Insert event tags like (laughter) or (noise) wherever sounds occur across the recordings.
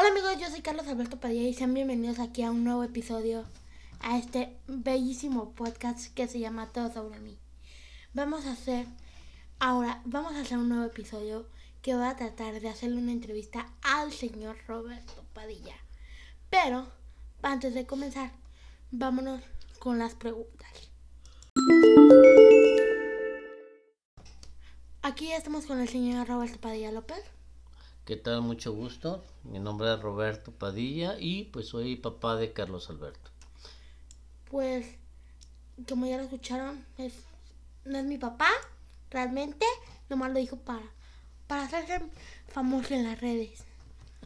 Hola amigos, yo soy Carlos Alberto Padilla y sean bienvenidos aquí a un nuevo episodio a este bellísimo podcast que se llama Todo sobre mí. Vamos a hacer ahora, vamos a hacer un nuevo episodio que va a tratar de hacerle una entrevista al señor Roberto Padilla. Pero antes de comenzar, vámonos con las preguntas. Aquí estamos con el señor Roberto Padilla López. ¿Qué tal? Mucho gusto. Mi nombre es Roberto Padilla y pues soy papá de Carlos Alberto. Pues, como ya lo escucharon, es, no es mi papá, realmente, nomás lo dijo para, para hacerse famoso en las redes.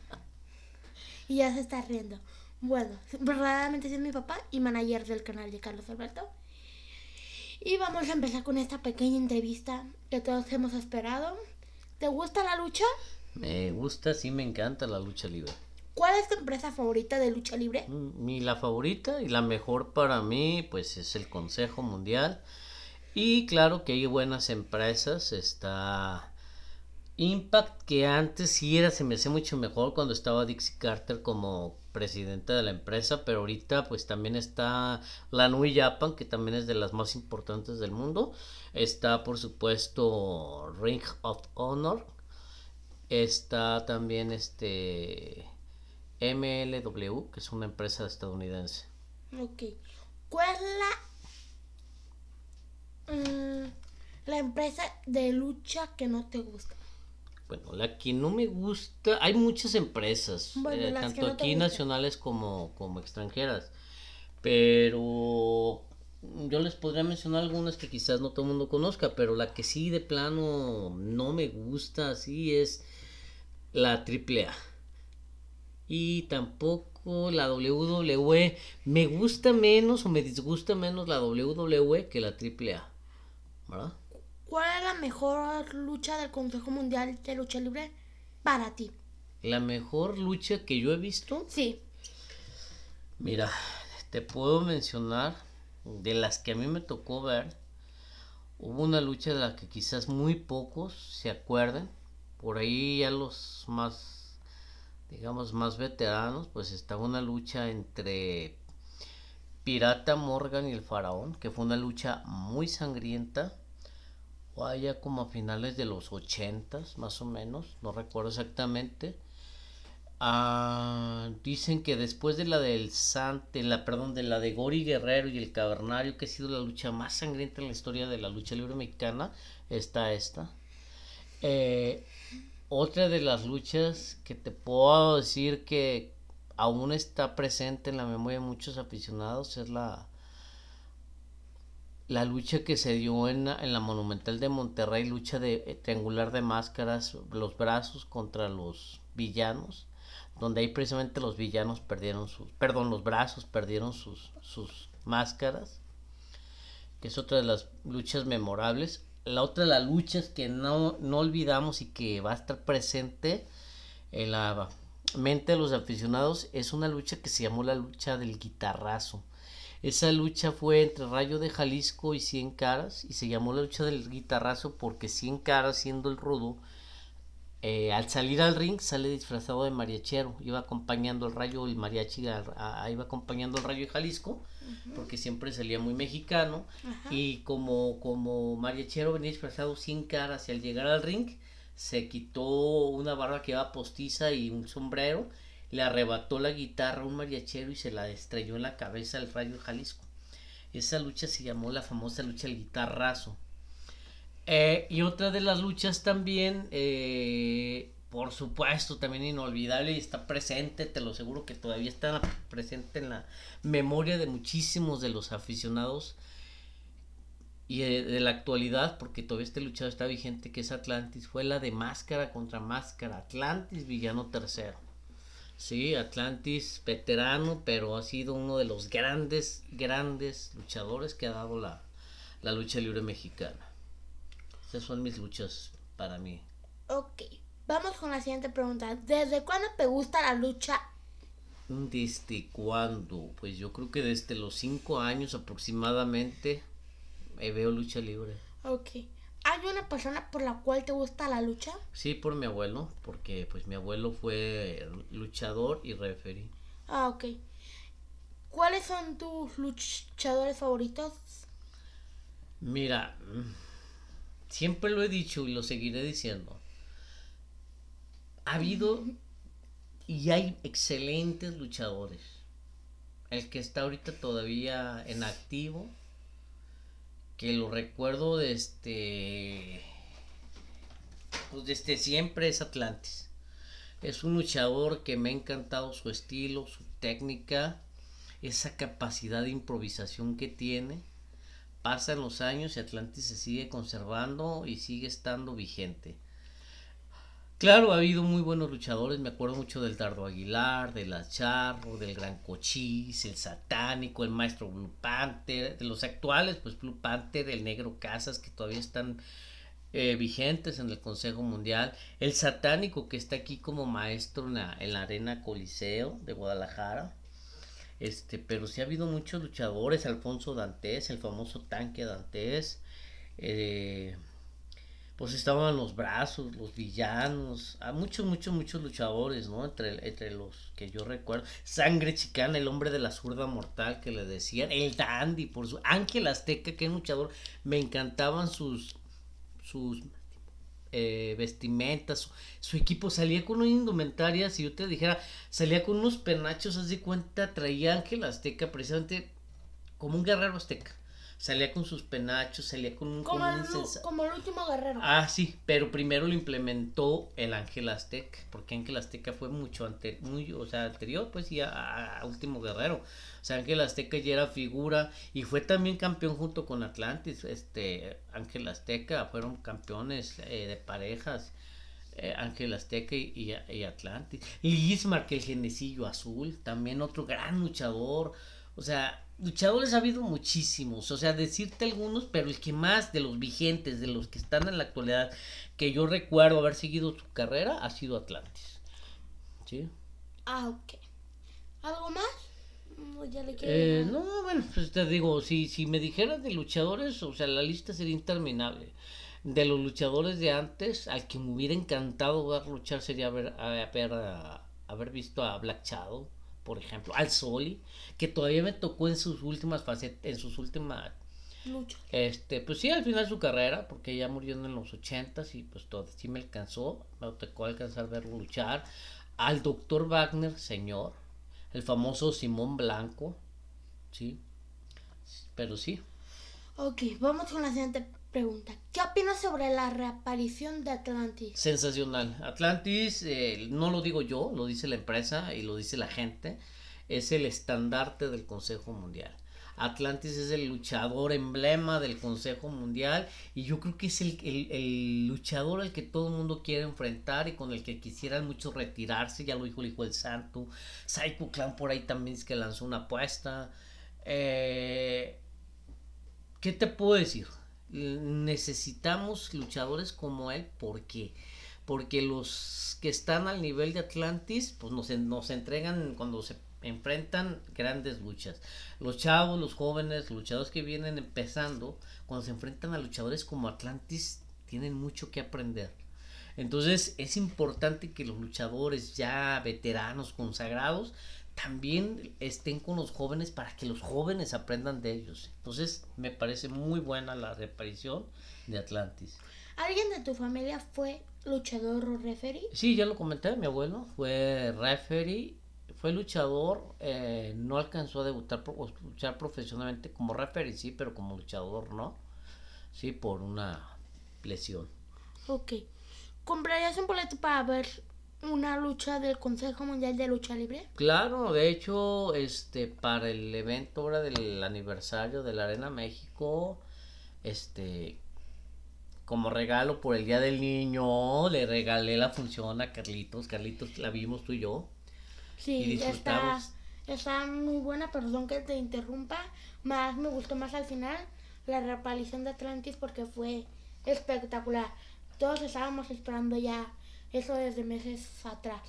(laughs) Y ya se está riendo. Bueno, verdaderamente sí es mi papá y manager del canal de Carlos Alberto. Y vamos a empezar con esta pequeña entrevista que todos hemos esperado. ¿Te gusta la lucha? Me gusta, sí me encanta la lucha libre. ¿Cuál es tu empresa favorita de lucha libre? Mm, Mi la favorita y la mejor para mí pues es el Consejo Mundial. Y claro que hay buenas empresas, está Impact que antes sí era, se me hacía mucho mejor cuando estaba Dixie Carter como presidente de la empresa, pero ahorita pues también está la Nui Japan, que también es de las más importantes del mundo. Está por supuesto Ring of Honor. Está también este MLW, que es una empresa estadounidense. Ok. ¿Cuál es la, mm, la empresa de lucha que no te gusta? Bueno, la que no me gusta, hay muchas empresas, Bueno, eh, tanto no aquí nacionales como, como extranjeras, pero yo les podría mencionar algunas que quizás no todo el mundo conozca, pero la que sí de plano no me gusta así es la AAA. Y tampoco la WWE. Me gusta menos o me disgusta menos la WWE que la AAA. ¿Verdad? ¿Cuál es la mejor lucha del Consejo Mundial de Lucha Libre para ti? La mejor lucha que yo he visto Sí. Mira, te puedo mencionar de las que a mí me tocó ver. Hubo una lucha de la que quizás muy pocos se acuerden. Por ahí ya los más, digamos, más veteranos, pues estaba una lucha entre Pirata Morgan y el Faraón, que fue una lucha muy sangrienta. Vaya como a finales de los ochentas, más o menos, no recuerdo exactamente. Ah, dicen que después de la del Sante, la perdón, de la de Gori Guerrero y el Cavernario, que ha sido la lucha más sangrienta en la historia de la lucha libre mexicana, está esta. Eh, otra de las luchas que te puedo decir que aún está presente en la memoria de muchos aficionados es la la lucha que se dio en la, en la Monumental de Monterrey, lucha de eh, triangular de máscaras, los brazos contra los villanos, donde ahí precisamente los villanos perdieron sus, perdón, los brazos perdieron sus, sus máscaras, que es otra de las luchas memorables. La otra de las luchas que no, no olvidamos y que va a estar presente en la mente de los aficionados es una lucha que se llamó la lucha del guitarrazo. Esa lucha fue entre Rayo de Jalisco y Cien Caras y se llamó la lucha del guitarrazo porque Cien Caras, siendo el rudo, eh, al salir al ring sale disfrazado de mariachero, iba acompañando el Rayo y mariachi, a- a- iba acompañando el Rayo de Jalisco porque siempre salía muy mexicano y como, como mariachero venía disfrazado Cien Caras y al llegar al ring se quitó una barba que iba postiza y un sombrero le arrebató la guitarra a un mariachero y se la estrelló en la cabeza al Rayo de Jalisco. Esa lucha se llamó la famosa lucha del guitarrazo. Eh, y otra de las luchas también, eh, por supuesto, también inolvidable y está presente, te lo aseguro que todavía está presente en la memoria de muchísimos de los aficionados y de, de la actualidad, porque todavía este luchador está vigente, que es Atlantis, fue la de máscara contra máscara, Atlantis, villano tercero. Sí, Atlantis, veterano, pero ha sido uno de los grandes, grandes luchadores que ha dado la, la lucha libre mexicana. Son mis luchas para mí. Ok. Vamos con la siguiente pregunta. ¿Desde cuándo te gusta la lucha? ¿Desde cuándo? Pues yo creo que desde los cinco años aproximadamente me veo lucha libre. Ok. ¿Hay una persona por la cual te gusta la lucha? Sí, por mi abuelo, porque pues mi abuelo fue luchador y referee. Ah, ok. ¿Cuáles son tus luchadores favoritos? Mira, siempre lo he dicho y lo seguiré diciendo. Ha habido y hay excelentes luchadores. El que está ahorita todavía en activo, que lo recuerdo desde este, pues desde siempre es Atlantis. Es un luchador que me ha encantado su estilo, su técnica, esa capacidad de improvisación que tiene. Pasan los años y Atlantis se sigue conservando y sigue estando vigente. Claro, ha habido muy buenos luchadores, me acuerdo mucho del Dardo Aguilar, del Acharro, del Gran Cochís, el Satánico, el Maestro Blue Panther, de los actuales, pues Blue Panther, el Negro Casas, que todavía están eh, vigentes en el Consejo Mundial, el Satánico, que está aquí como maestro en la, en la Arena Coliseo de Guadalajara, este, pero sí ha habido muchos luchadores, Alfonso Dantes, el famoso tanque Dantes, eh, pues estaban los brazos, los villanos, a muchos, muchos, muchos luchadores, ¿no? Entre, entre los que yo recuerdo. Sangre Chicana, el hombre de la zurda mortal que le decían. El Dandy, por su. Ángel Azteca, que luchador. Me encantaban sus. sus eh, vestimentas. Su, equipo salía con una indumentaria. Si yo te dijera, salía con unos penachos, haz de cuenta, traía Ángel Azteca precisamente como un guerrero azteca salía con sus penachos, salía con un... Como, el, como el último guerrero. Ah, sí, pero primero lo implementó el Ángel Azteca, porque Ángel Azteca fue mucho anterior, muy, o sea, anterior, pues, y a, último guerrero. Sea, Ángel Azteca ya era figura y fue también campeón junto con Atlantis. Este, Ángel Azteca fueron campeones eh, de parejas. Eh, Ángel Azteca y, y, Atlantis. Lismar, que el genecillo azul, también otro gran luchador. O sea, luchadores ha habido muchísimos, o sea, decirte algunos, pero el que más de los vigentes, de los que están en la actualidad, que yo recuerdo haber seguido su carrera, ha sido Atlantis. ¿Sí? Ah, ok. ¿Algo más? Eh, no, bueno, pues te digo, si, si me dijeras de luchadores, o sea, la lista sería interminable. De los luchadores de antes, al que me hubiera encantado ver luchar sería haber, haber, haber visto a Black Shadow por ejemplo, al Soli, que todavía me tocó en sus últimas fases, en sus últimas Lucha. Este, pues sí, al final de su carrera, porque ya murió en los ochentas y pues todo, sí me alcanzó, me tocó alcanzar verlo luchar. Al doctor Wagner, señor, el famoso Simón Blanco, sí, pero sí. Ok, vamos con la siguiente pregunta. ¿Qué opinas sobre la reaparición de Atlantis? Sensacional. Atlantis, eh, no lo digo yo, lo dice la empresa y lo dice la gente, es el estandarte del Consejo Mundial. Atlantis es el luchador emblema del Consejo Mundial y yo creo que es el, luchador al que todo el mundo quiere enfrentar y con el que quisieran muchos retirarse, ya lo dijo el Hijo del Santo, Psycho Clan por ahí también es que lanzó una apuesta. Eh, ¿Qué te puedo decir? necesitamos luchadores como él. ¿Por qué? Porque los que están al nivel de Atlantis, pues nos, nos entregan cuando se enfrentan grandes luchas. Los chavos, los jóvenes, luchadores que vienen empezando, cuando se enfrentan a luchadores como Atlantis, tienen mucho que aprender. Entonces es importante que los luchadores ya veteranos, consagrados, también estén con los jóvenes para que los jóvenes aprendan de ellos. Entonces me parece muy buena la reaparición de Atlantis. ¿Alguien de tu familia fue luchador o referee? Sí, ya lo comenté, mi abuelo fue referee, fue luchador, eh, no alcanzó a debutar, o luchar profesionalmente como referee, sí, pero como luchador no, sí, por una lesión. Ok. ¿Comprarías un boleto para ver una lucha del Consejo Mundial de Lucha Libre? Claro, de hecho, este para el evento ahora del aniversario de la Arena México, este como regalo por el Día del Niño, le regalé la función a Carlitos. Carlitos la vimos tú y yo. Sí, está, está muy buena, perdón que te interrumpa. Más me gustó más al final la reaparición de Atlantis porque fue espectacular. Todos estábamos esperando ya eso desde meses atrás.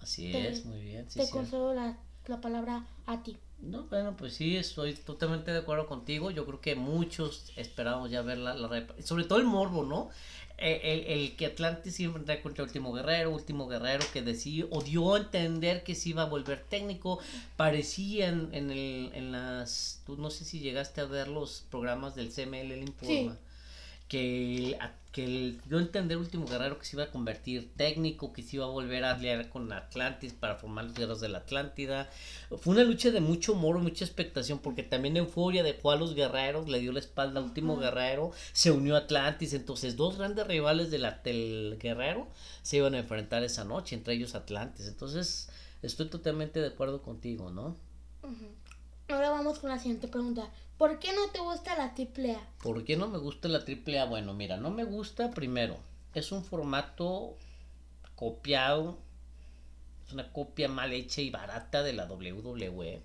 Así es, muy bien. te concedo la la palabra a ti. No, bueno, pues sí, estoy totalmente de acuerdo contigo. Yo creo que muchos esperamos ya ver la, la sobre todo el morbo, ¿no? Eh, el, el, que Atlantis siempre a contra Último Guerrero, Último Guerrero que decía o dio a entender que se iba a volver técnico. Parecían en, el, en las, tú no sé si llegaste a ver los programas del CML, el informa. Sí que, que el, a entender Último Guerrero que se iba a convertir técnico, que se iba a volver a aliar con Atlantis para formar los guerreros de la Atlántida. Fue una lucha de mucho humor, mucha expectación, porque también Euforia dejó a los guerreros, le dio la espalda al Último Guerrero, se unió a Atlantis, entonces dos grandes rivales de la, del Guerrero se iban a enfrentar esa noche, entre ellos Atlantis. Entonces, estoy totalmente de acuerdo contigo, ¿no? Ahora vamos con la siguiente pregunta. ¿Por qué no te gusta la triple A? ¿Por qué no me gusta la triple A? Bueno, mira, no me gusta primero. Es un formato copiado. Es una copia mal hecha y barata de la WWE.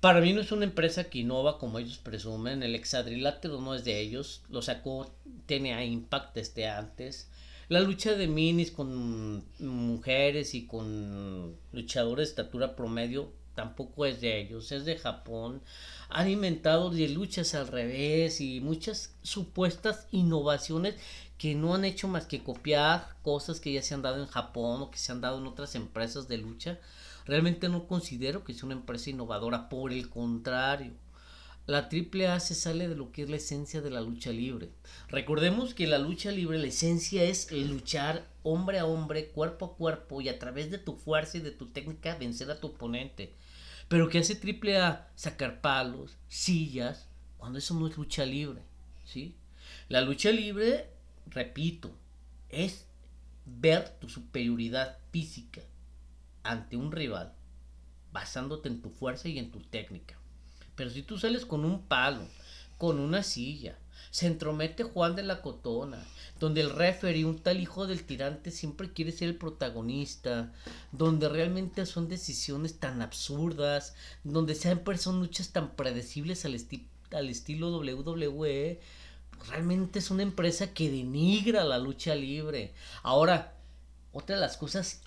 Para mí no es una empresa que innova como ellos presumen. El hexadrilátero no es de ellos. Lo sacó TNA Impact desde antes. La lucha de minis con mujeres y con luchadores de estatura promedio tampoco es de ellos, es de Japón. Han inventado de luchas al revés y muchas supuestas innovaciones que no han hecho más que copiar cosas que ya se han dado en Japón o que se han dado en otras empresas de lucha. Realmente no considero que sea una empresa innovadora, por el contrario. La AAA se sale de lo que es la esencia de la lucha libre. Recordemos que la lucha libre, la esencia es luchar hombre a hombre, cuerpo a cuerpo y a través de tu fuerza y de tu técnica vencer a tu oponente. Pero que hace triple A sacar palos, sillas, cuando eso no es lucha libre, ¿sí? La lucha libre, repito, es ver tu superioridad física ante un rival basándote en tu fuerza y en tu técnica. Pero si tú sales con un palo, con una silla, se entromete Juan de la Cotona, donde el referee, un tal hijo del tirante, siempre quiere ser el protagonista, donde realmente son decisiones tan absurdas, donde siempre son luchas tan predecibles al, al estilo WWE, realmente es una empresa que denigra la lucha libre. Ahora, otra de las cosas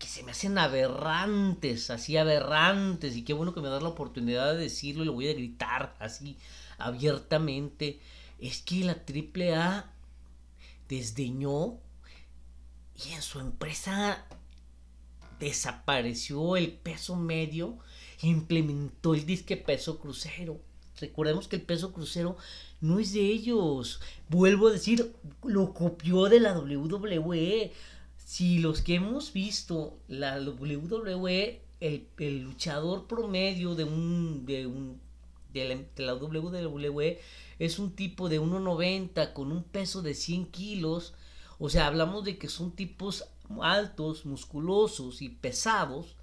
que se me hacen aberrantes, así aberrantes, y qué bueno que me das la oportunidad de decirlo y lo voy a gritar así abiertamente es que la AAA desdeñó y en su empresa desapareció el peso medio e implementó el disque peso crucero. Recordemos que el peso crucero no es de ellos. Vuelvo a decir, lo copió de la WWE. Si los que hemos visto la WWE, el, el luchador promedio de un, de un de la, WWE es un tipo de 1,90 con un peso de 100 kilos. O sea, hablamos de que son tipos altos, musculosos y pesados.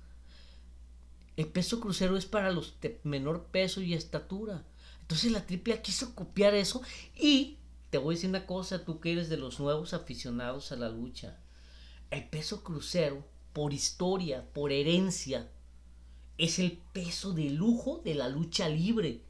El peso crucero es para los de menor peso y estatura. Entonces la AAA quiso copiar eso y te voy a decir una cosa, tú que eres de los nuevos aficionados a la lucha. El peso crucero, por historia, por herencia, es el peso de lujo de la lucha libre.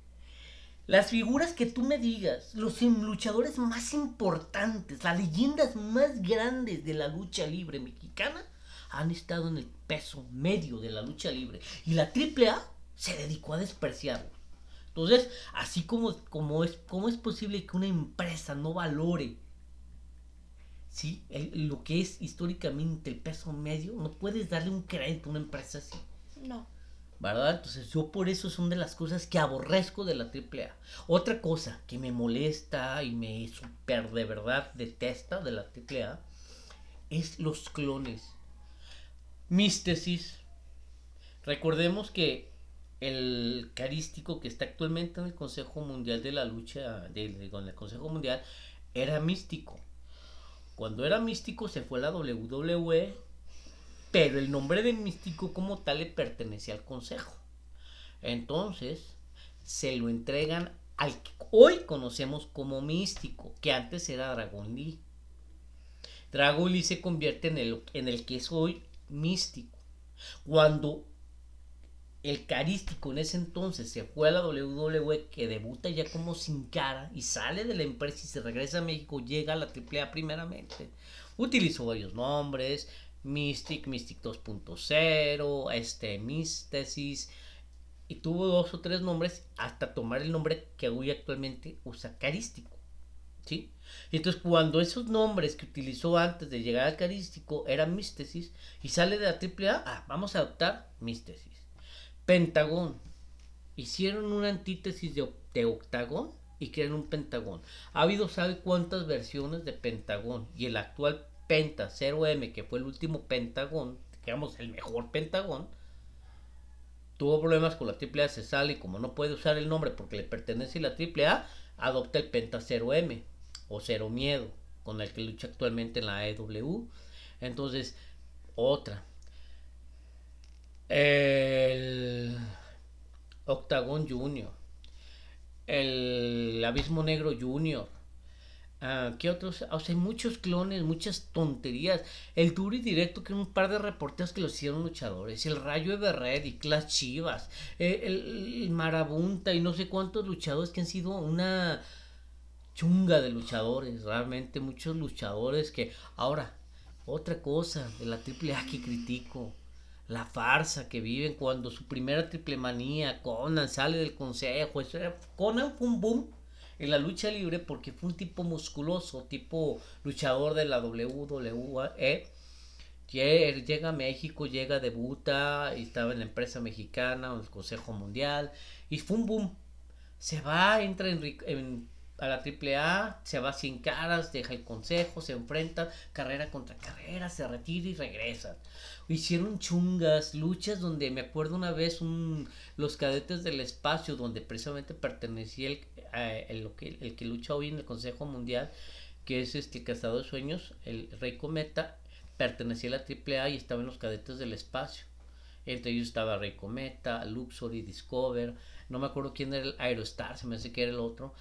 Las figuras que tú me digas, los luchadores más importantes, las leyendas más grandes de la lucha libre mexicana, han estado en el peso medio de la lucha libre. Y la AAA se dedicó a despreciarlo. Entonces, así como, como, es, como es posible que una empresa no valore ¿sí? lo que es históricamente el peso medio, no puedes darle un crédito a una empresa así. No. Entonces yo por eso son de las cosas que aborrezco de la AAA. Otra cosa que me molesta y me super de verdad detesta de la AAA es los clones. Místesis. Recordemos que el carístico que está actualmente en el Consejo Mundial de la Lucha, con el Consejo Mundial, era místico. Cuando era místico se fue a la WWE pero el nombre de místico como tal le pertenece al consejo. Entonces, se lo entregan al que hoy conocemos como místico, que antes era Dragon Lee. Dragon Lee se convierte en el, en el que es hoy místico. Cuando el carístico en ese entonces se fue a la WWE, que debuta ya como sin cara y sale de la empresa y se regresa a México, llega a la AAA primeramente. Utilizó varios nombres, Mystic, Mystic 2.0, este, Místesis, y tuvo dos o tres nombres hasta tomar el nombre que hoy actualmente usa Carístico. ¿Sí? Y entonces cuando esos nombres que utilizó antes de llegar al carístico eran místesis y sale de la AAA, ah, vamos a adoptar místesis. Pentagón. Hicieron una antítesis de, de octagón y crearon un pentagón. Ha habido, ¿sabe cuántas versiones de pentagón? Y el actual Penta 0M, que fue el último pentagón, digamos el mejor pentagón, tuvo problemas con la AAA, se sale y como no puede usar el nombre porque le pertenece a la AAA, adopta el Penta 0M o Cero Miedo, con el que lucha actualmente en la AEW. Entonces, otra. El Octagon Junior. El Abismo Negro Junior. Uh, ¿Qué otros? O sea, hay muchos clones, muchas tonterías. El Turi Directo, que un par de reporteros que lo hicieron luchadores. El Rayo Everred y Clash Chivas. Eh, el, Marabunta y no sé cuántos luchadores que han sido una chunga de luchadores, realmente muchos luchadores que ahora otra cosa de la triple A que critico, la farsa que viven cuando su primera triple manía, Conan sale del consejo, eso era, Conan fue un boom en la lucha libre porque fue un tipo musculoso, tipo luchador de la WWE. Llega a México, llega, debuta, y estaba en la empresa mexicana, en el Consejo Mundial, y fue un boom. Se va, entra en, en a la AAA, se va sin caras, deja el consejo, se enfrenta carrera contra carrera, se retira y regresa. Hicieron chungas, luchas donde me acuerdo una vez un, los cadetes del espacio, donde precisamente pertenecía el, el, el, el que lucha hoy en el Consejo Mundial, que es este Cazador de Sueños, el Rey Cometa, pertenecía a la AAA y estaba en los cadetes del espacio. Entre ellos estaba Rey Cometa, Luxury, Discover, no me acuerdo quién era el Aerostar, se me hace que era el otro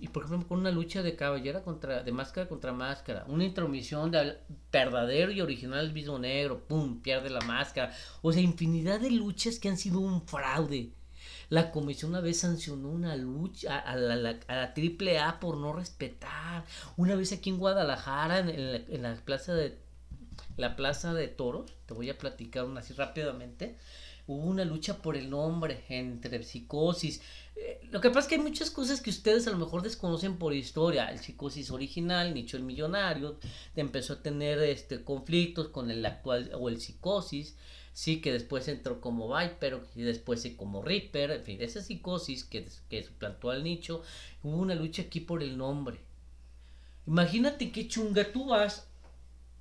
y por ejemplo con una lucha de caballera contra de máscara contra máscara una intromisión de verdadero y original mismo negro pum pierde la máscara. O sea infinidad de luchas que han sido un fraude. La comisión una vez sancionó una lucha a, la, a la triple A por no respetar. Una vez aquí en Guadalajara en, la, en la plaza de la plaza de toros te voy a platicar una así rápidamente hubo una lucha por el nombre entre psicosis. Eh, lo que pasa es que hay muchas cosas que ustedes a lo mejor desconocen por historia. El psicosis original, Nicho el Millonario, empezó a tener este conflictos con el actual o el psicosis. Sí, que después entró como Viper y después como Reaper, en fin, esa psicosis que, que suplantó al nicho, hubo una lucha aquí por el nombre. Imagínate qué chunga tú vas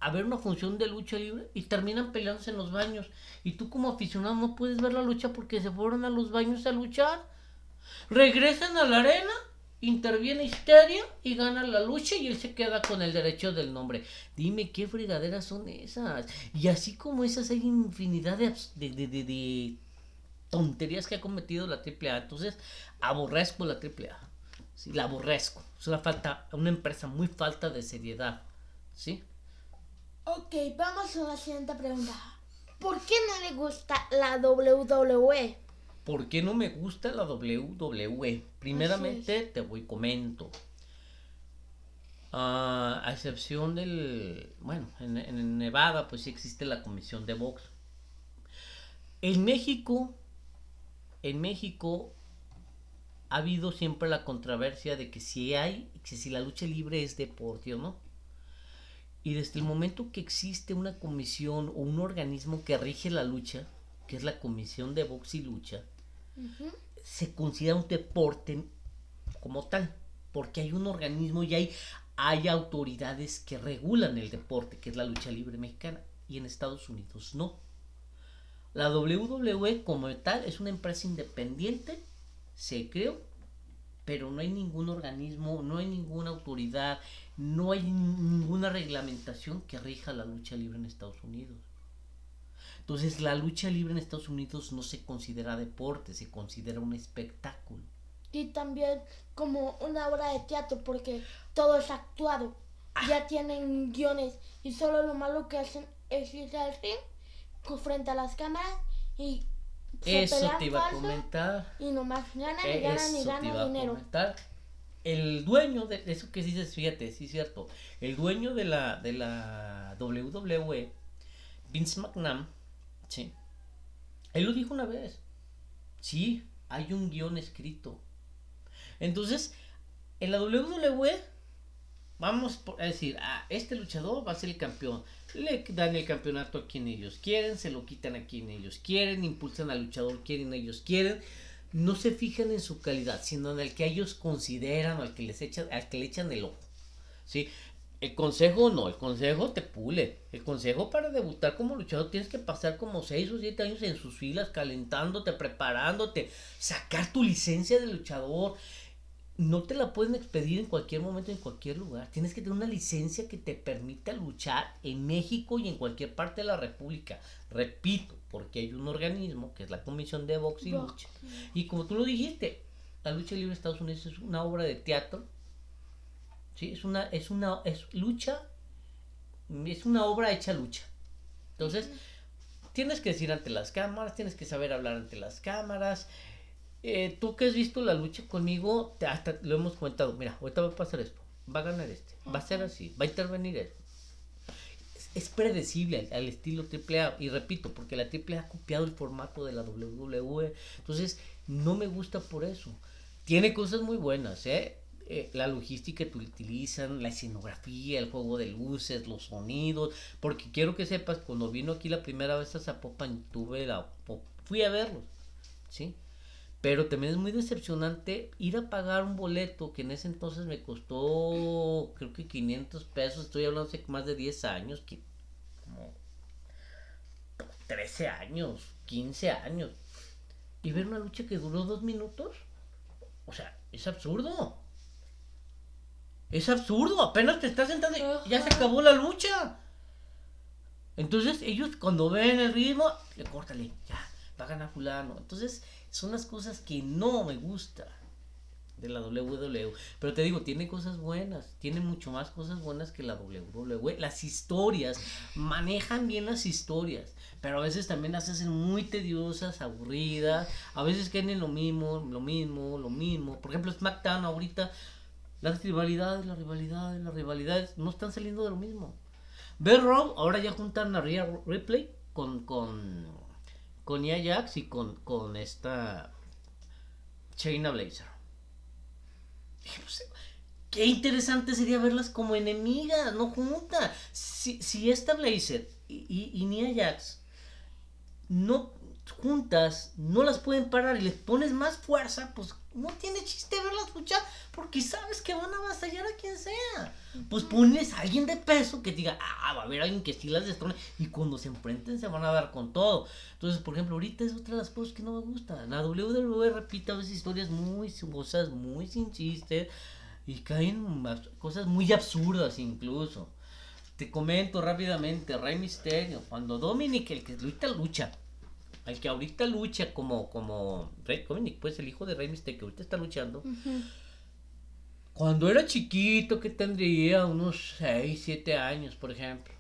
a ver una función de lucha libre y terminan peleándose en los baños. Y tú como aficionado no puedes ver la lucha porque se fueron a los baños a luchar. Regresan a la arena, interviene Histeria y gana la lucha y él se queda con el derecho del nombre. Dime qué fregaderas son esas. Y así como esas hay infinidad de, tonterías que ha cometido la AAA. Entonces, aborrezco la AAA. Sí, la aborrezco. Es una falta, una empresa muy falta de seriedad. ¿Sí? Ok, vamos a la siguiente pregunta. ¿Por qué no le gusta la WWE? ¿Por qué no me gusta la WWE? Primeramente te voy comento. Uh, a excepción del, bueno, en, en, Nevada pues sí existe la comisión de box. En México, en México ha habido siempre la controversia de que si hay, que si la lucha libre es deporte o no. Y desde el momento que existe una comisión o un organismo que rige la lucha, que es la Comisión de Box y Lucha, se considera un deporte como tal, porque hay un organismo y hay, hay autoridades que regulan el deporte, que es la lucha libre mexicana, y en Estados Unidos no. La WWE como tal es una empresa independiente, se creó pero no hay ningún organismo, no hay ninguna autoridad, no hay ninguna reglamentación que rija la lucha libre en Estados Unidos. Entonces la lucha libre en Estados Unidos no se considera deporte, se considera un espectáculo. Y también como una obra de teatro porque todo es actuado. Ah. Ya tienen guiones y solo lo malo que hacen es irse al ring frente a las cámaras y eso te iba a comentar. Y nomás ganan y ganan y ganan dinero. El dueño de eso que dices, fíjate, sí es cierto. El dueño de la, de la WWE Vince McMahon, sí, él lo dijo una vez, sí, hay un guion escrito. Entonces, en la WWE, vamos a decir, ah, este luchador va a ser el campeón. Le dan el campeonato a quien ellos quieren, se lo quitan a quien ellos quieren, impulsan al luchador quien ellos quieren. No se fijan en su calidad, sino en el que ellos consideran al que les echan, al que le echan el ojo. ¿sí? El consejo no, el consejo te pule. El consejo para debutar como luchador tienes que pasar como 6 o 7 años en sus filas, calentándote, preparándote, sacar tu licencia de luchador. No te la pueden expedir en cualquier momento, en cualquier lugar. Tienes que tener una licencia que te permita luchar en México y en cualquier parte de la República. Repito, porque hay un organismo que es la Comisión de Box y Lucha. Y como tú lo dijiste, la lucha libre de Estados Unidos es una obra de teatro ¿sí? Es una, es una, es lucha, es una obra hecha lucha. Entonces, tienes que decir ante las cámaras, tienes que saber hablar ante las cámaras. Eh, tú que has visto la lucha conmigo, te, hasta lo hemos comentado, mira, ahorita va a pasar esto, va a ganar este, va a ser así, va a intervenir esto. Es, predecible al, estilo AAA, y repito, porque la AAA ha copiado el formato de la WWE, entonces no me gusta por eso. Tiene cosas muy buenas, ¿eh? Eh, la logística que utilizan, la escenografía, el juego de luces, los sonidos, porque quiero que sepas, cuando vino aquí la primera vez a Zapopan, tuve la, fui a verlos, ¿sí? Pero también es muy decepcionante ir a pagar un boleto que en ese entonces me costó, creo que 500 pesos, estoy hablando hace más de 10 años, que como 13 años, 15 años, y ver una lucha que duró dos minutos, o sea, es absurdo. Es absurdo, apenas te estás sentando y ya se acabó la lucha. Entonces ellos cuando ven el ritmo, le córtale, ya, va a ganar fulano. Entonces son las cosas que no me gusta de la WWE. Pero te digo, tiene cosas buenas, tiene mucho más cosas buenas que la WWE. Las historias, manejan bien las historias, pero a veces también las hacen muy tediosas, aburridas. A veces caen en lo mismo, lo mismo, lo mismo. Por ejemplo, SmackDown ahorita las rivalidades, las rivalidades, las rivalidades no están saliendo de lo mismo. Ver Rob, ahora ya juntan a Rhea Ripley con, con, con Nia Jax y con, con esta Shayna Blazer. Qué interesante sería verlas como enemigas, no juntas. Si, si esta Blazer y, y, y Nia Jax no juntas, no las pueden parar y les pones más fuerza, pues no tiene chiste verlas luchar porque sabes que van a avasallar a quien sea. Pues pones a alguien de peso que diga, ah, va a haber alguien que sí las destrone y cuando se enfrenten se van a dar con todo. Entonces, por ejemplo, ahorita es otra de las cosas que no me gusta. La WWE repite a veces historias muy cosas muy sin chiste y caen cosas muy absurdas incluso. Te comento rápidamente, Rey Misterio, cuando Dominic, el que lucha, lucha al que ahorita lucha como, como Rey Dominic, pues el hijo de Rey Mysterio, que ahorita está luchando. Cuando era chiquito, que tendría unos 6, 7 años, por ejemplo.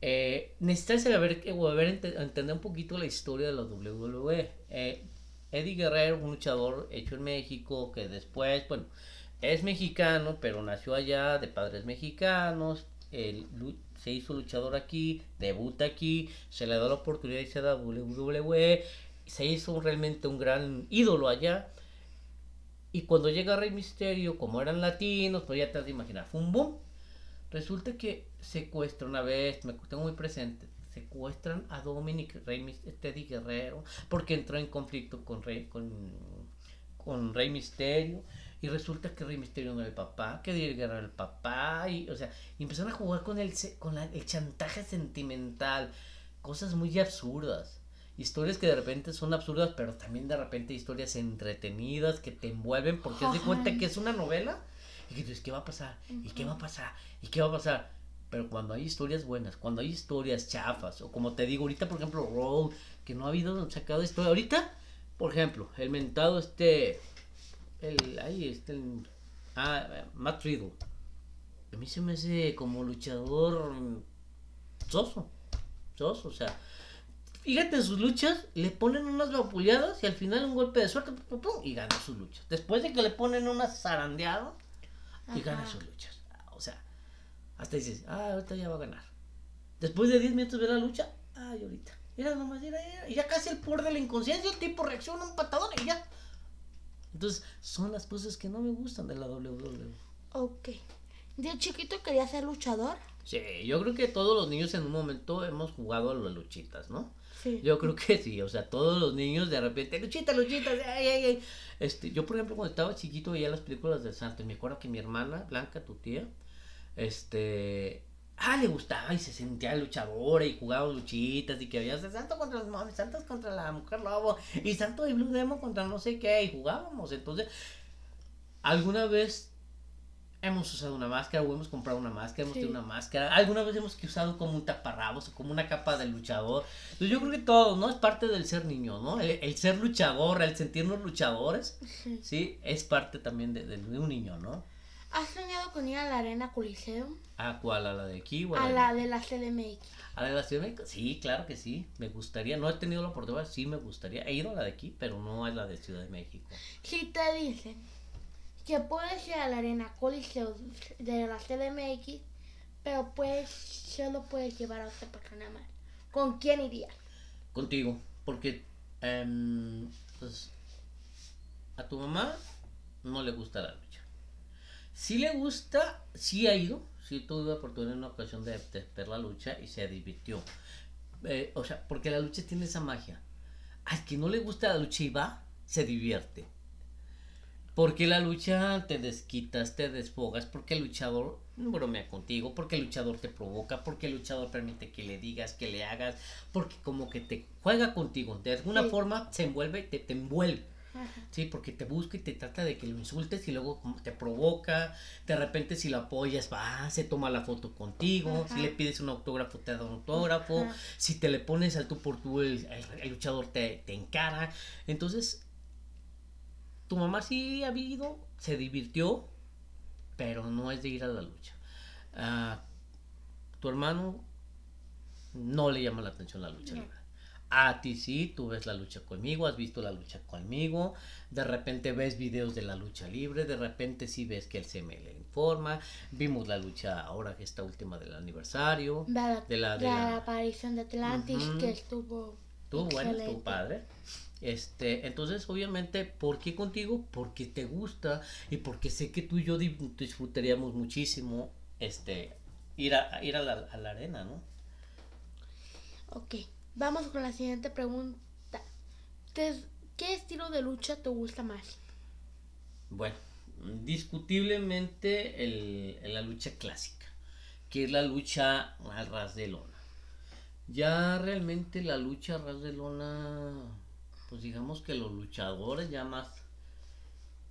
Eh, necesitas saber, entender un poquito la historia de la WWE. Eh, Eddie Guerrero, un luchador hecho en México, que después, bueno, es mexicano, pero nació allá de padres mexicanos. El, se hizo luchador aquí, debuta aquí, se le da la oportunidad y se da WWE, se hizo realmente un gran ídolo allá. Y cuando llega Rey Misterio, como eran latinos, pues ya te has de imaginar, fue un boom. Resulta que secuestra una vez, me tengo muy presente, secuestran a Dominic Rey Teddy Guerrero, porque entró en conflicto con Rey, con, con Rey Misterio. Y resulta que Rey Misterio no era el papá, que Diego era el papá, y, o sea, empezaron a jugar con el, con el chantaje sentimental, cosas muy absurdas. Historias que de repente son absurdas, pero también de repente historias entretenidas que te envuelven porque te das cuenta que es una novela y que dices, ¿qué va a pasar? ¿Y qué va a pasar? ¿Y qué va a pasar? Pero cuando hay historias buenas, cuando hay historias chafas, o como te digo, ahorita, por ejemplo, Road, que no ha habido sacado historia. Ahorita, por ejemplo, el mentado este el, ahí está el, ah, Matt Riddle. A mí se me hace como luchador soso, soso, o sea, fíjate en sus luchas, le ponen unas vapuleadas y al final un golpe de suerte y gana sus luchas. Después de que le ponen unas zarandeadas y gana sus luchas. O sea, hasta dices, ah, ahorita ya va a ganar. Después de 10 minutos de la lucha, ay, ahorita. Mira nomás, mira, mira, y ya casi el poder de la inconsciencia, el tipo reacciona un patadón y ya. Entonces, son las cosas que no me gustan de la WWE. Ok. ¿De chiquito quería ser luchador? Sí, yo creo que todos los niños en un momento hemos jugado a las luchitas, ¿no? Sí. Yo creo que sí, o sea, todos los niños de repente, luchita, luchita, ay, ay, ay. Este, yo, por ejemplo, cuando estaba chiquito veía las películas de Santos. Me acuerdo que mi hermana, Blanca, tu tía, este, ah, le gustaba y se sentía luchadora y jugaba luchitas y que había Santo contra los momios, Santos contra la mujer lobo y Santo y Blue Demon contra no sé qué y jugábamos. Entonces, alguna vez hemos usado una máscara o hemos comprado una máscara, hemos Sí. tenido una máscara, alguna vez hemos usado como un taparrabos o como una capa de luchador. Entonces yo creo que todo, ¿no? Es parte del ser niño, ¿no? El, el ser luchador, el sentirnos luchadores, Sí. ¿sí? Es parte también de un niño, ¿no? ¿Has soñado con ir a la arena Coliseum? ¿A cuál? ¿A la de aquí o a, A la la de... de la CDMX. ¿A la de la Ciudad de México? Sí, claro que sí, me gustaría. No he tenido la oportunidad, sí me gustaría. He ido a la de aquí, pero no a la de Ciudad de México. Si te dicen que puedes ir a la arena Coliseum de la CDMX, pero puedes, solo puedes llevar a otra persona más. ¿Con quién irías? Contigo, porque em, pues, a tu mamá no le gusta la lucha. Si le gusta, sí ha ido, sí tuve oportunidad en una ocasión de, de ver la lucha y se divirtió. Eh, o sea, porque la lucha tiene esa magia. Al que no le gusta la lucha y va, se divierte. Porque la lucha te desquitas, te desfogas, porque el luchador bromea contigo, porque el luchador te provoca, porque el luchador permite que le digas, que le hagas, porque como que te juega contigo, de alguna Sí. forma se envuelve, te, te envuelve. Ajá. Sí, porque te busca y te trata de que lo insultes y luego como te provoca. De repente si lo apoyas, va, se toma la foto contigo. Ajá. Si le pides un autógrafo, te da un autógrafo. Ajá. Si te le pones al tú por tú, el, el- el luchador te, te encara. Entonces, tu mamá sí ha ido, se divirtió, pero no es de ir a la lucha. Ah, tu hermano no le llama la atención la lucha No. A ti sí, tú ves la lucha conmigo, has visto la lucha conmigo, de repente ves videos de la lucha libre, de repente sí ves que el CM le informa, vimos la lucha ahora que esta última del aniversario, De la, de la, de la la- aparición de Atlantis Ujú. que estuvo bueno, excelente. estuvo padre. Este, entonces, obviamente, ¿por qué contigo? Porque te gusta y porque sé que tú y yo di- disfrutaríamos muchísimo este, ir a, ir a la, a la arena, ¿no? Ok, vamos con la siguiente pregunta. ¿Qué, estilo de lucha te gusta más? Bueno, discutiblemente el, la lucha clásica, que es la lucha al ras de lona. Ya realmente la lucha a ras de lona, pues digamos que los luchadores ya más,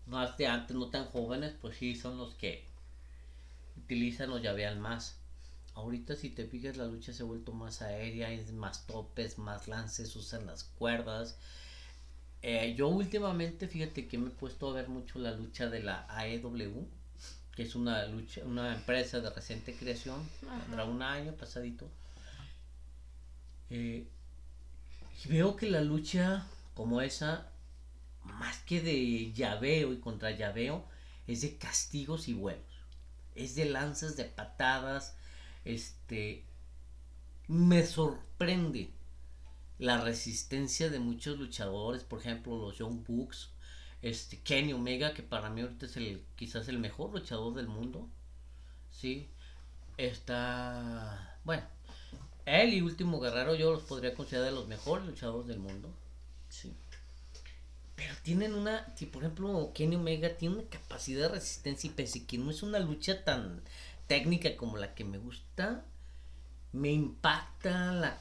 más de antes, no tan jóvenes, pues sí son los que utilizan o llavean más. Ahorita si te fijas la lucha se ha vuelto más aérea, es más topes, más lances, usan las cuerdas. Eh, yo últimamente, fíjate que me he puesto a ver mucho la lucha de la AEW, que es una lucha, una empresa de reciente creación, tendrá un año pasadito. Eh, y veo que la lucha como esa, más que de llaveo y contra llaveo, es de castigos y vuelos. Es de lanzas, de patadas. Este. Me sorprende la resistencia de muchos luchadores, por ejemplo, los Young Bucks, este Kenny Omega, que para mí ahorita es el quizás el mejor luchador del mundo. Sí. Está bueno, él y Último Guerrero yo los podría considerar de los mejores luchadores del mundo. Sí. Pero tienen una, si por ejemplo Kenny Omega tiene una capacidad de resistencia y pese que no es una lucha tan técnica como la que me gusta, me impacta la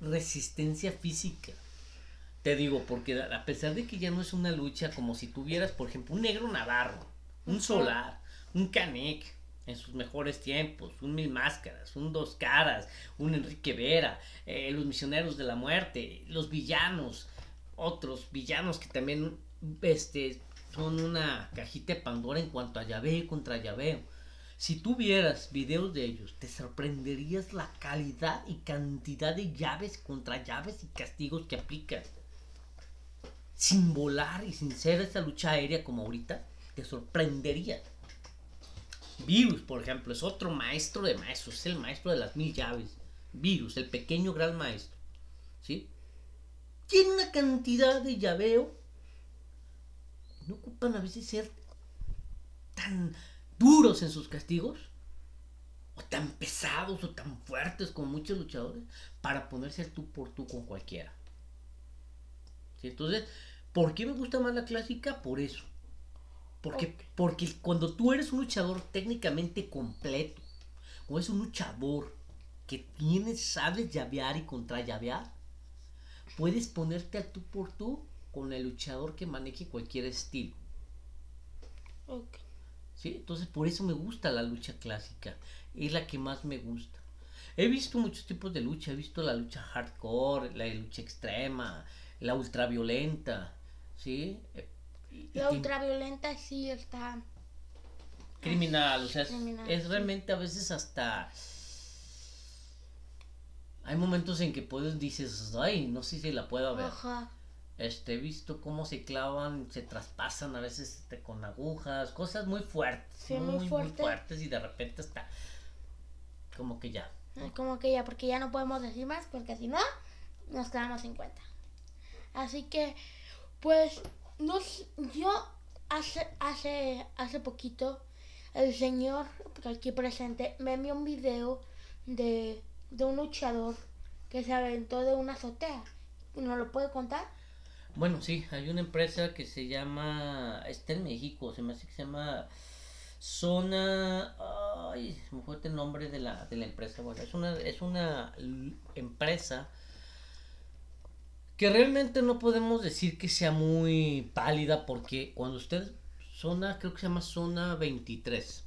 resistencia física. Te digo, porque a pesar de que ya no es una lucha como si tuvieras, por ejemplo, un negro navarro, un solar, un canek en sus mejores tiempos, un mil máscaras, un dos caras, un Enrique Vera, eh, los misioneros de la muerte, los villanos, otros villanos que también este, son una cajita de Pandora en cuanto a llaveo contra llaveo. Si tú vieras videos de ellos, te sorprenderías la calidad y cantidad de llaves contra llaves y castigos que aplican. Sin volar y sin ser esa lucha aérea como ahorita, te sorprendería. Virus, por ejemplo, es otro maestro de maestros, es el maestro de las mil llaves. Virus, el pequeño gran maestro, ¿sí? Tiene una cantidad de llaveo. No ocupan a veces ser tan duros en sus castigos, o tan pesados o tan fuertes como muchos luchadores, para ponerse el tú por tú con cualquiera. ¿Sí? Entonces, ¿por qué me gusta más la clásica? Por eso. Porque, porque cuando tú eres un luchador técnicamente completo, o es un luchador que tienes, sabes llavear y contra llavear, puedes ponerte al tú por tú con el luchador que maneje cualquier estilo. Ok. ¿Sí? Entonces por eso me gusta la lucha clásica, es la que más me gusta. He visto muchos tipos de lucha, he visto la lucha hardcore, la lucha extrema, la ultraviolenta, ¿sí? Eh, La ultraviolenta sí está. criminal, o sea, es, Criminal, es sí. realmente a veces hasta... Hay momentos en que puedes dices, ay, no sé si la puedo ver. Ajá. Este, he visto cómo se clavan, se traspasan a veces este, con agujas, cosas muy fuertes, Sí, muy, muy muy fuerte. fuertes y de repente está como que ya. Como que ya, porque ya no podemos decir más, porque si no, nos quedamos sin cuenta. Así que, pues, nos, yo hace, hace, hace poquito, el señor que aquí presente me envió un video de, de un luchador que se aventó de una azotea. ¿Nos lo puede contar? Bueno, sí, hay una empresa que se llama, está en México, se me hace que se llama Zona, ay, me fue el nombre de la, de la empresa, bueno, es una, es una empresa que realmente no podemos decir que sea muy pálida porque cuando usted, zona, creo que se llama Zona 23,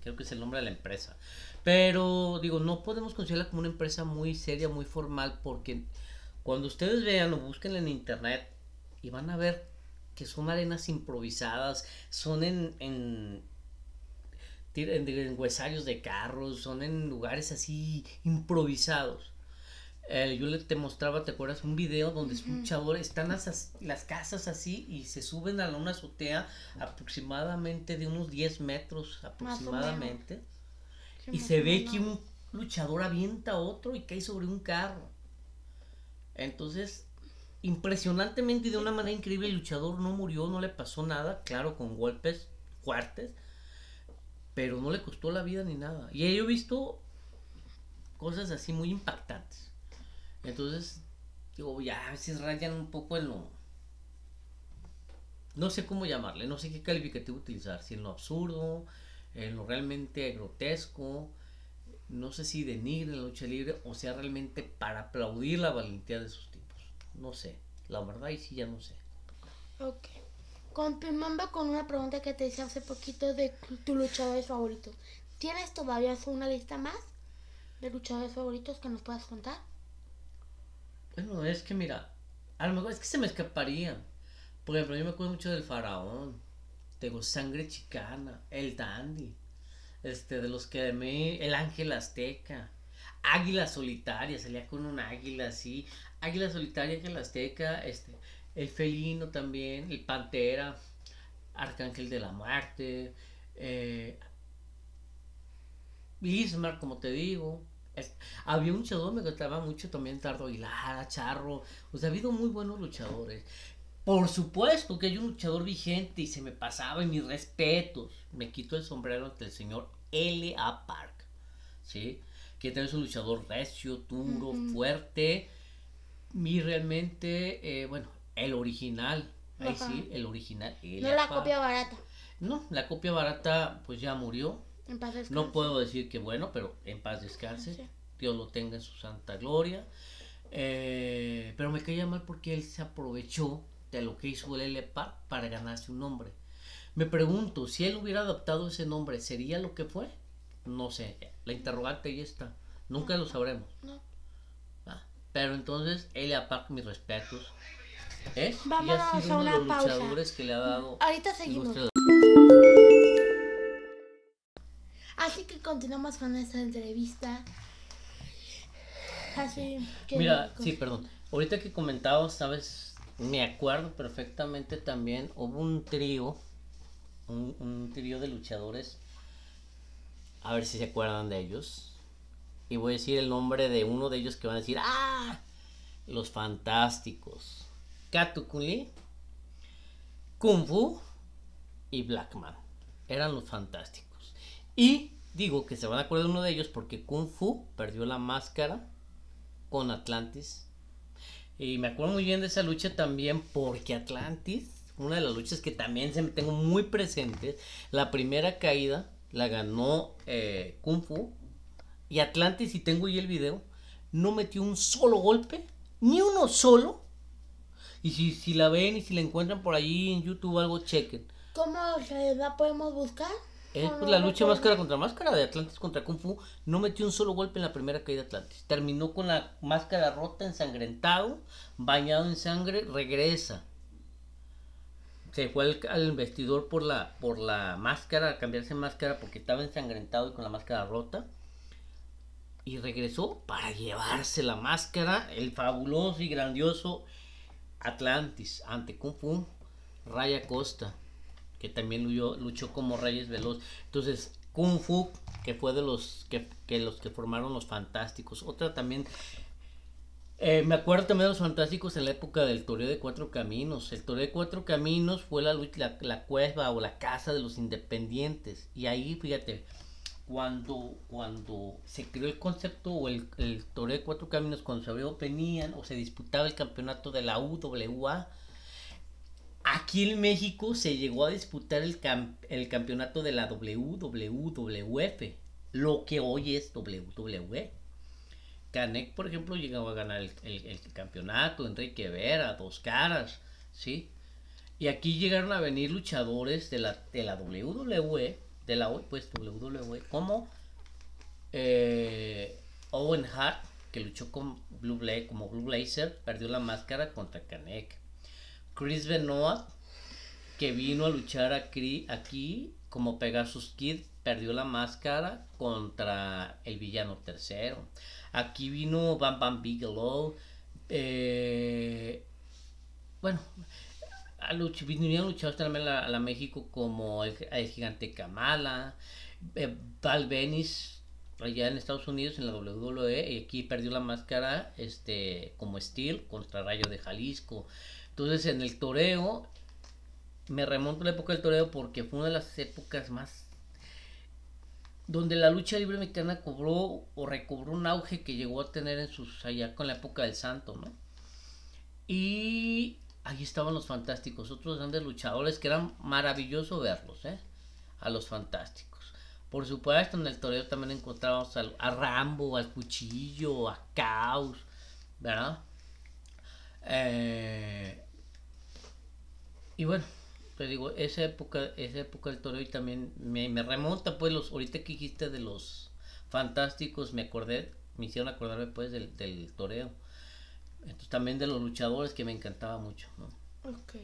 creo que es el nombre de la empresa, pero digo, no podemos considerarla como una empresa muy seria, muy formal porque cuando ustedes vean o busquen en internet y van a ver que son arenas improvisadas, son en, en, en, en huesarios de carros, son en lugares así improvisados. Eh, yo le te mostraba, ¿te acuerdas? Un video donde un luchador, están las, las casas así y se suben a una azotea aproximadamente de unos 10 metros aproximadamente. Y se ve que un luchador avienta a otro y cae sobre un carro. Entonces, impresionantemente y de una manera increíble, el luchador no murió, no le pasó nada, claro, con golpes fuertes, pero no le costó la vida ni nada. Y yo he visto cosas así muy impactantes. Entonces, digo, ya a veces rayan un poco en lo... No sé cómo llamarle, no sé qué calificativo utilizar, si en lo absurdo, en lo realmente grotesco, no sé si denigre la lucha libre o sea realmente para aplaudir la valentía de sus. No sé, la verdad y sí ya no sé. Ok. Continuando con una pregunta que te hice hace poquito de tus luchadores favoritos. ¿Tienes todavía una lista más de luchadores favoritos que nos puedas contar? Bueno, es que mira, a lo mejor es que se me escaparía. Por ejemplo, yo me acuerdo mucho del faraón, tengo sangre chicana, el dandy, este, de los que me, el ángel azteca, águila solitaria, salía con un águila así, águila solitaria, ángel azteca, este, el felino también, el pantera, arcángel de la muerte, eh, Bismarck, como te digo. Había un luchador, me gustaba mucho también Tardo Aguilar, Charro. O sea, ha habido muy buenos luchadores. Por supuesto que hay un luchador vigente y se me pasaba y mis respetos. Me quito el sombrero ante el señor L.A. Park. ¿Sí? Que también es un luchador recio, duro, fuerte. Y realmente, eh, bueno, el original. Ahí Ajá. sí, el original. No L.A. copia barata. No, la copia barata pues ya murió. En paz descanse. No puedo decir que bueno, pero en paz descanse. Sí. Dios lo tenga en su santa gloria. Eh, pero me caía mal porque él se aprovechó de lo que hizo el L. Park para ganarse un nombre. Me pregunto, si él hubiera adoptado ese nombre, ¿sería lo que fue? No sé, la interrogante ahí está. Nunca lo sabremos. No. Ah, pero entonces, L. Park, mis respetos. ¿Es? sido a uno de una los pausa. luchadores que le ha dado Ahorita seguimos. Así que continuamos con esta entrevista. Así que. Mira, sí, perdón. Ahorita que comentabas, sabes, me acuerdo perfectamente también, hubo un trío, un, un trío de luchadores, a ver si se acuerdan de ellos. Y voy a decir el nombre de uno de ellos que van a decir, ¡ah! Los Fantásticos. Katukuli, Kung Fu y Blackman. Eran los Fantásticos. Y digo que se van a acordar de uno de ellos porque Kung Fu perdió la máscara con Atlantis. Y me acuerdo muy bien de esa lucha también porque Atlantis, una de las luchas que también se me tengo muy presentes, la primera caída la ganó eh, Kung Fu y Atlantis, y tengo ahí el video, no metió un solo golpe, ni uno solo. Y si, si la ven y si la encuentran por ahí en YouTube algo, chequen. ¿Cómo se la podemos buscar? Es ¿O pues, no la lucha podemos- máscara contra máscara de Atlantis contra Kung Fu. No metió un solo golpe en la primera caída de Atlantis. Terminó con la máscara rota, ensangrentado, bañado en sangre, regresa. Se fue al, al vestidor por la, por la máscara, a cambiarse máscara porque estaba ensangrentado y con la máscara rota. Y regresó para llevarse la máscara, el fabuloso y grandioso Atlantis ante Kung Fu Raya Costa que también luchó, como Reyes Veloz. Entonces, Kung Fu, que fue de los que, que los que formaron los Fantásticos. Otra también, eh, me acuerdo también de los Fantásticos en la época del Toreo de Cuatro Caminos. El Toreo de Cuatro Caminos fue la, la, la cueva o la casa de los independientes. Y ahí, fíjate, cuando, cuando se creó el concepto o el, el Toreo de Cuatro Caminos, cuando se abrió, venían o se disputaba el campeonato de la UWA. Aquí en México se llegó a disputar el, cam- el campeonato de la WWF, lo que hoy es WWE. Canek, por ejemplo, llegaba a ganar el, el- el campeonato, Enrique Vera, Dos Caras, ¿sí? Y aquí llegaron a venir luchadores de la, de la WWE, de la hoy pues WWE, como eh, Owen Hart, que luchó con Blue como Blue Blazer, perdió la máscara contra Canek. Chris Benoit, que vino a luchar aquí, aquí como Pegasus Kid, perdió la máscara contra el villano tercero. Aquí vino Bam Bam Bigelow. eh, bueno, a luch- vinieron luchadores también a la México como el, el gigante Kamala, eh, Val Venis allá en Estados Unidos en la WWE y aquí perdió la máscara este como Steel contra Rayo de Jalisco. Entonces en el toreo me remonto a la época del toreo porque fue una de las épocas más donde la lucha libre mexicana cobró o recobró un auge que llegó a tener en sus allá con la época del santo, ¿no? Y ahí estaban los fantásticos, otros grandes luchadores que eran maravilloso verlos, ¿eh? A los fantásticos. Por supuesto, en el toreo también encontramos a, Rambo, al Cuchillo, a Caos, ¿verdad? Eh, y bueno, te digo, esa época, esa época del toreo y también me, me remonta, pues, los, ahorita que dijiste de los fantásticos, me acordé, me hicieron acordarme, pues, del, del toreo. Entonces, también de los luchadores que me encantaba mucho, ¿no? Ok.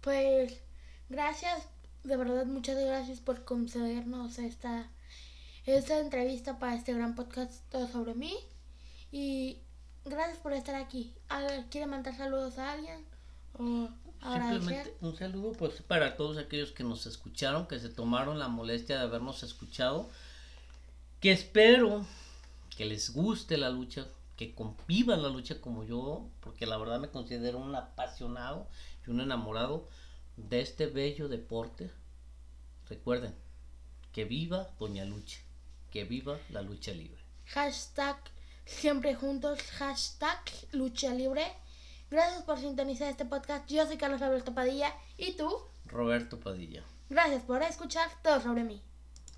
Pues gracias, de verdad muchas gracias por concedernos esta, esta entrevista para este gran podcast todo sobre mí. Y gracias por estar aquí. ¿Quiere mandar saludos a alguien? Simplemente un saludo pues para todos aquellos que nos escucharon, que se tomaron la molestia de habernos escuchado, que espero que les guste la lucha, que convivan la lucha como yo, porque la verdad me considero un apasionado y un enamorado de este bello deporte. Recuerden, que viva Doña Lucha, que viva la lucha libre. Hashtag siempre juntos, hashtag lucha libre. Gracias por sintonizar este podcast. Yo soy Carlos Alberto Padilla y tú, Roberto Padilla. gracias por escuchar todo sobre mí.